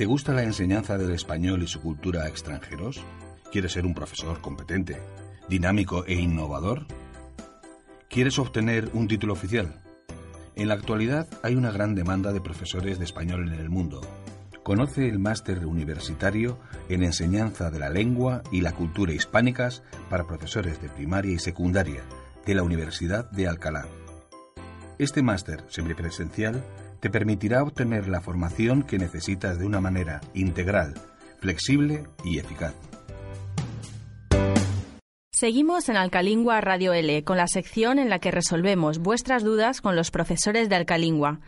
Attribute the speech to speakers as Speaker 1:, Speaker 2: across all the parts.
Speaker 1: ¿Te gusta la enseñanza del español y su cultura a extranjeros? ¿Quieres ser un profesor competente, dinámico e innovador? ¿Quieres obtener un título oficial? En la actualidad hay una gran demanda de profesores de español en el mundo. Conoce el máster universitario en enseñanza de la lengua y la cultura hispánicas para profesores de primaria y secundaria de la Universidad de Alcalá. Este máster semipresencial te permitirá obtener la formación que necesitas de una manera integral, flexible y eficaz.
Speaker 2: Seguimos en Alcalingua Radio L con la sección en la que resolvemos vuestras dudas con los profesores de Alcalingua.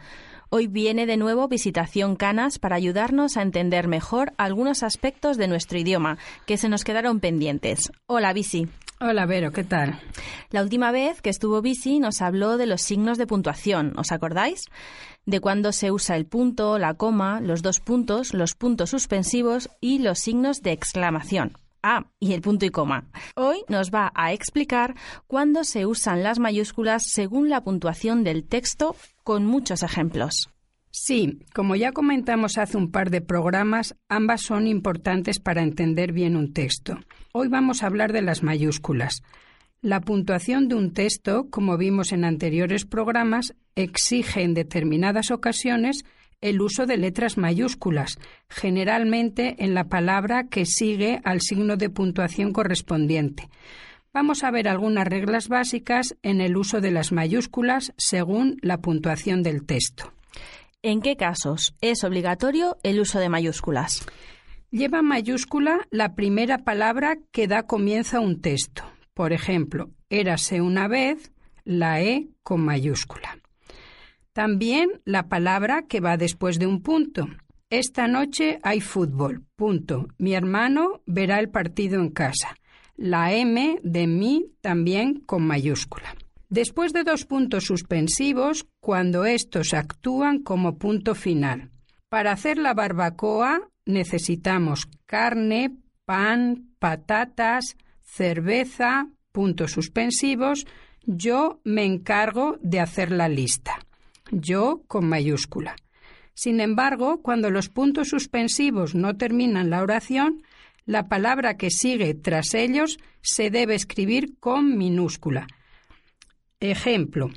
Speaker 2: Hoy viene de nuevo Visitación Canas para ayudarnos a entender mejor algunos aspectos de nuestro idioma que se nos quedaron pendientes. Hola, Visi.
Speaker 3: Hola, Vero, ¿qué tal?
Speaker 2: La última vez que estuvo Visi nos habló de los signos de puntuación, ¿os acordáis? De cuándo se usa el punto, la coma, los dos puntos, los puntos suspensivos y los signos de exclamación. Ah, y el punto y coma. Hoy nos va a explicar cuándo se usan las mayúsculas según la puntuación del texto con muchos ejemplos.
Speaker 3: Sí, como ya comentamos hace un par de programas, ambas son importantes para entender bien un texto. Hoy vamos a hablar de las mayúsculas. La puntuación de un texto, como vimos en anteriores programas, exige en determinadas ocasiones el uso de letras mayúsculas, generalmente en la palabra que sigue al signo de puntuación correspondiente. Vamos a ver algunas reglas básicas en el uso de las mayúsculas según la puntuación del texto.
Speaker 2: ¿En qué casos es obligatorio el uso de mayúsculas?
Speaker 3: Lleva mayúscula la primera palabra que da comienzo a un texto. Por ejemplo, érase una vez la E con mayúscula. También la palabra que va después de un punto. Esta noche hay fútbol. Punto. Mi hermano verá el partido en casa. La M de mí también con mayúscula. Después de dos puntos suspensivos, cuando estos actúan como punto final. Para hacer la barbacoa necesitamos carne, pan, patatas, cerveza, puntos suspensivos. Yo me encargo de hacer la lista yo con mayúscula. Sin embargo, cuando los puntos suspensivos no terminan la oración, la palabra que sigue tras ellos se debe escribir con minúscula. Ejemplo,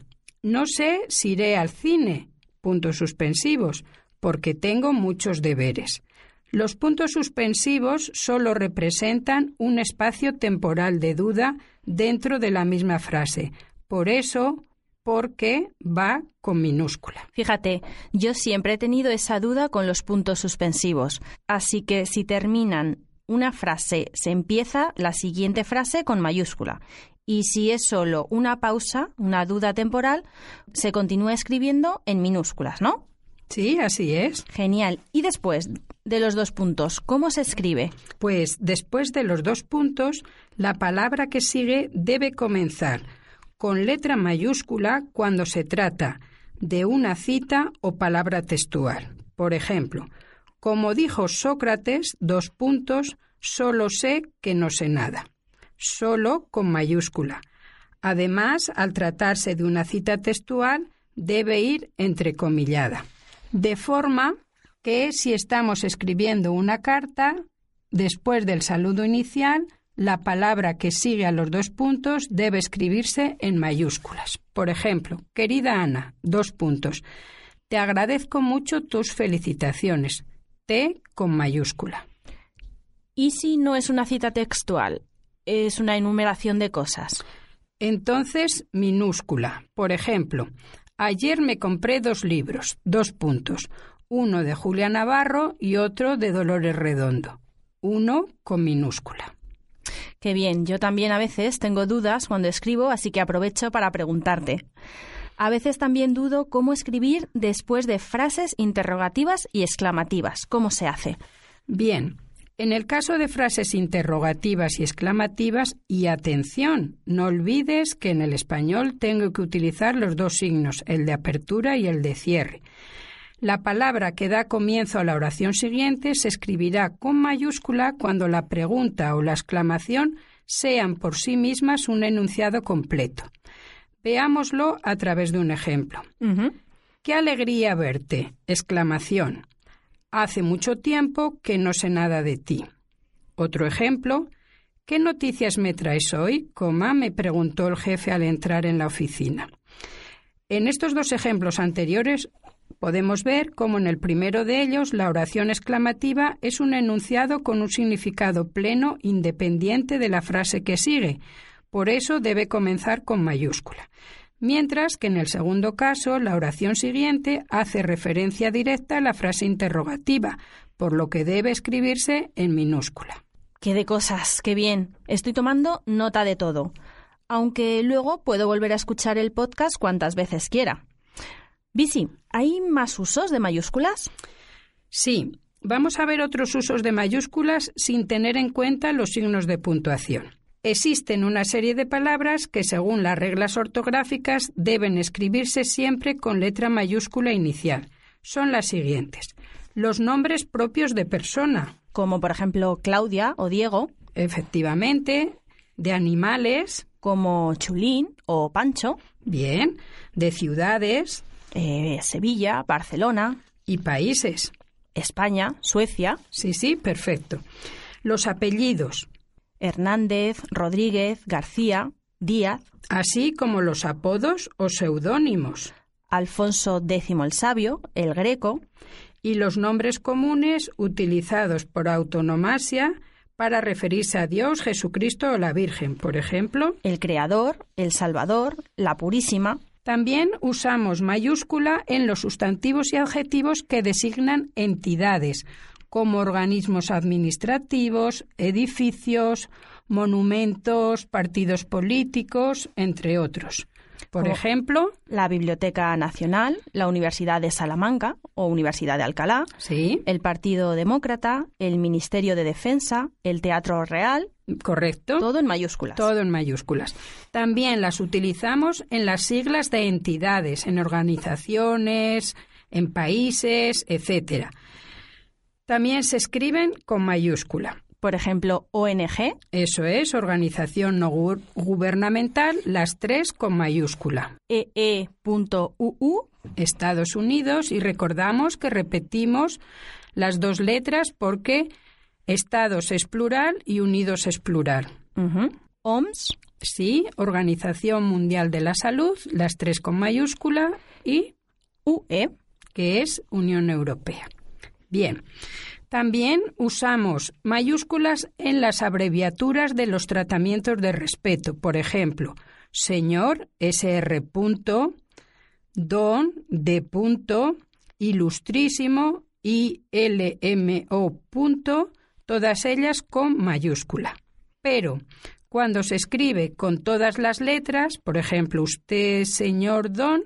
Speaker 3: no sé si iré al cine, puntos suspensivos, porque tengo muchos deberes. Los puntos suspensivos solo representan un espacio temporal de duda dentro de la misma frase. Por eso, porque va con minúscula.
Speaker 2: Fíjate, yo siempre he tenido esa duda con los puntos suspensivos. Así que si terminan una frase, se empieza la siguiente frase con mayúscula. Y si es solo una pausa, una duda temporal, se continúa escribiendo en minúsculas, ¿no?
Speaker 3: Sí, así es.
Speaker 2: Genial. Y después de los dos puntos, ¿cómo se escribe?
Speaker 3: Pues después de los dos puntos, la palabra que sigue debe comenzar con letra mayúscula cuando se trata de una cita o palabra textual. Por ejemplo, como dijo Sócrates, dos puntos, solo sé que no sé nada. Solo con mayúscula. Además, al tratarse de una cita textual, debe ir entrecomillada. De forma que si estamos escribiendo una carta, después del saludo inicial, la palabra que sigue a los dos puntos debe escribirse en mayúsculas. Por ejemplo, querida Ana, dos puntos. Te agradezco mucho tus felicitaciones. T con mayúscula.
Speaker 2: ¿Y si no es una cita textual? Es una enumeración de cosas.
Speaker 3: Entonces, minúscula. Por ejemplo, ayer me compré dos libros, dos puntos. Uno de Julia Navarro y otro de Dolores Redondo. Uno con minúscula.
Speaker 2: Qué bien, yo también a veces tengo dudas cuando escribo, así que aprovecho para preguntarte. A veces también dudo cómo escribir después de frases interrogativas y exclamativas. ¿Cómo se hace?
Speaker 3: Bien, en el caso de frases interrogativas y exclamativas, y atención, no olvides que en el español tengo que utilizar los dos signos, el de apertura y el de cierre. La palabra que da comienzo a la oración siguiente se escribirá con mayúscula cuando la pregunta o la exclamación sean por sí mismas un enunciado completo. Veámoslo a través de un ejemplo. ¡Qué alegría verte! exclamación. Hace mucho tiempo que no sé nada de ti. Otro ejemplo. ¿Qué noticias me traes hoy? Coma, me preguntó el jefe al entrar en la oficina. En estos dos ejemplos anteriores podemos ver cómo en el primero de ellos la oración exclamativa es un enunciado con un significado pleno independiente de la frase que sigue. Por eso debe comenzar con mayúscula. Mientras que en el segundo caso la oración siguiente hace referencia directa a la frase interrogativa, por lo que debe escribirse en minúscula.
Speaker 2: ¡Qué de cosas! ¡Qué bien! Estoy tomando nota de todo aunque luego puedo volver a escuchar el podcast cuantas veces quiera. Bisi, ¿hay más usos de mayúsculas?
Speaker 3: Sí, vamos a ver otros usos de mayúsculas sin tener en cuenta los signos de puntuación. Existen una serie de palabras que, según las reglas ortográficas, deben escribirse siempre con letra mayúscula inicial. Son las siguientes. Los nombres propios de persona.
Speaker 2: Como por ejemplo Claudia o Diego.
Speaker 3: Efectivamente. De animales
Speaker 2: como Chulín o Pancho.
Speaker 3: Bien. De ciudades.
Speaker 2: Eh, Sevilla, Barcelona.
Speaker 3: Y países.
Speaker 2: España, Suecia.
Speaker 3: Sí, sí, perfecto. Los apellidos.
Speaker 2: Hernández, Rodríguez, García, Díaz.
Speaker 3: Así como los apodos o seudónimos.
Speaker 2: Alfonso X el Sabio, el Greco.
Speaker 3: Y los nombres comunes utilizados por autonomasia para referirse a Dios, Jesucristo o la Virgen, por ejemplo.
Speaker 2: El Creador, el Salvador, la Purísima.
Speaker 3: También usamos mayúscula en los sustantivos y adjetivos que designan entidades, como organismos administrativos, edificios, monumentos, partidos políticos, entre otros. Por ejemplo,
Speaker 2: la Biblioteca Nacional, la Universidad de Salamanca o Universidad de Alcalá,
Speaker 3: ¿Sí?
Speaker 2: el Partido Demócrata, el Ministerio de Defensa, el Teatro Real.
Speaker 3: Correcto.
Speaker 2: Todo en mayúsculas.
Speaker 3: Todo en mayúsculas. También las utilizamos en las siglas de entidades, en organizaciones, en países, etcétera. También se escriben con mayúscula
Speaker 2: por ejemplo, ONG.
Speaker 3: Eso es, organización no gubernamental, las tres con mayúscula.
Speaker 2: EE.UU.
Speaker 3: Estados Unidos, y recordamos que repetimos las dos letras porque Estados es plural y Unidos es plural.
Speaker 2: OMS.
Speaker 3: Sí, Organización Mundial de la Salud, las tres con mayúscula, y
Speaker 2: UE,
Speaker 3: que es Unión Europea. Bien. También usamos mayúsculas en las abreviaturas de los tratamientos de respeto. Por ejemplo, señor, SR. don, D. ilustrísimo, ILMO. todas ellas con mayúscula. Pero cuando se escribe con todas las letras, por ejemplo, usted, señor, don,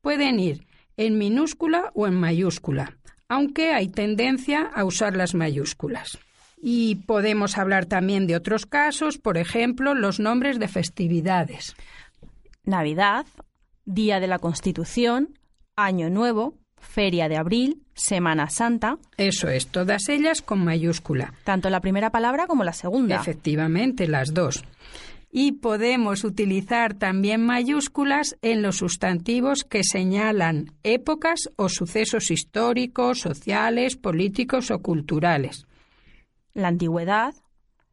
Speaker 3: pueden ir en minúscula o en mayúscula aunque hay tendencia a usar las mayúsculas. Y podemos hablar también de otros casos, por ejemplo, los nombres de festividades.
Speaker 2: Navidad, Día de la Constitución, Año Nuevo, Feria de Abril, Semana Santa.
Speaker 3: Eso es, todas ellas con mayúscula.
Speaker 2: Tanto la primera palabra como la segunda.
Speaker 3: Efectivamente, las dos y podemos utilizar también mayúsculas en los sustantivos que señalan épocas o sucesos históricos, sociales, políticos o culturales.
Speaker 2: La antigüedad,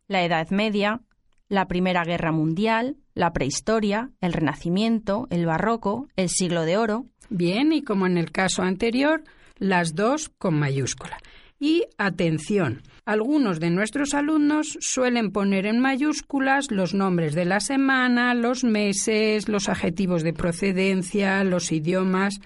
Speaker 2: la Edad Media, la Primera Guerra Mundial, la prehistoria, el Renacimiento, el Barroco, el Siglo de Oro.
Speaker 3: Bien, y como en el caso anterior, las dos con mayúscula. Y atención, algunos de nuestros alumnos suelen poner en mayúsculas los nombres de la semana, los meses, los adjetivos de procedencia, los idiomas.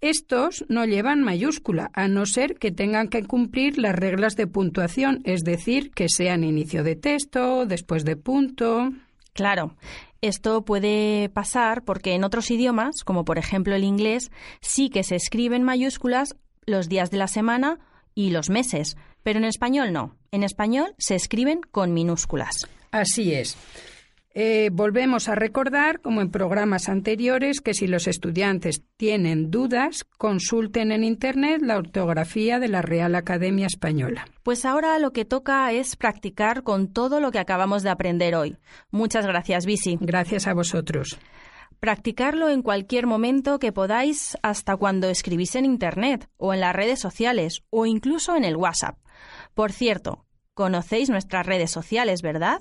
Speaker 3: Estos no llevan mayúscula, a no ser que tengan que cumplir las reglas de puntuación, es decir, que sean inicio de texto, después de punto.
Speaker 2: Claro, esto puede pasar porque en otros idiomas, como por ejemplo el inglés, sí que se escriben mayúsculas los días de la semana y los meses, pero en español no. En español se escriben con minúsculas.
Speaker 3: Así es. Eh, volvemos a recordar, como en programas anteriores, que si los estudiantes tienen dudas, consulten en Internet la ortografía de la Real Academia Española.
Speaker 2: Pues ahora lo que toca es practicar con todo lo que acabamos de aprender hoy. Muchas gracias, Bisi.
Speaker 3: Gracias a vosotros.
Speaker 2: Practicarlo en cualquier momento que podáis hasta cuando escribís en Internet o en las redes sociales o incluso en el WhatsApp. Por cierto, conocéis nuestras redes sociales, ¿verdad?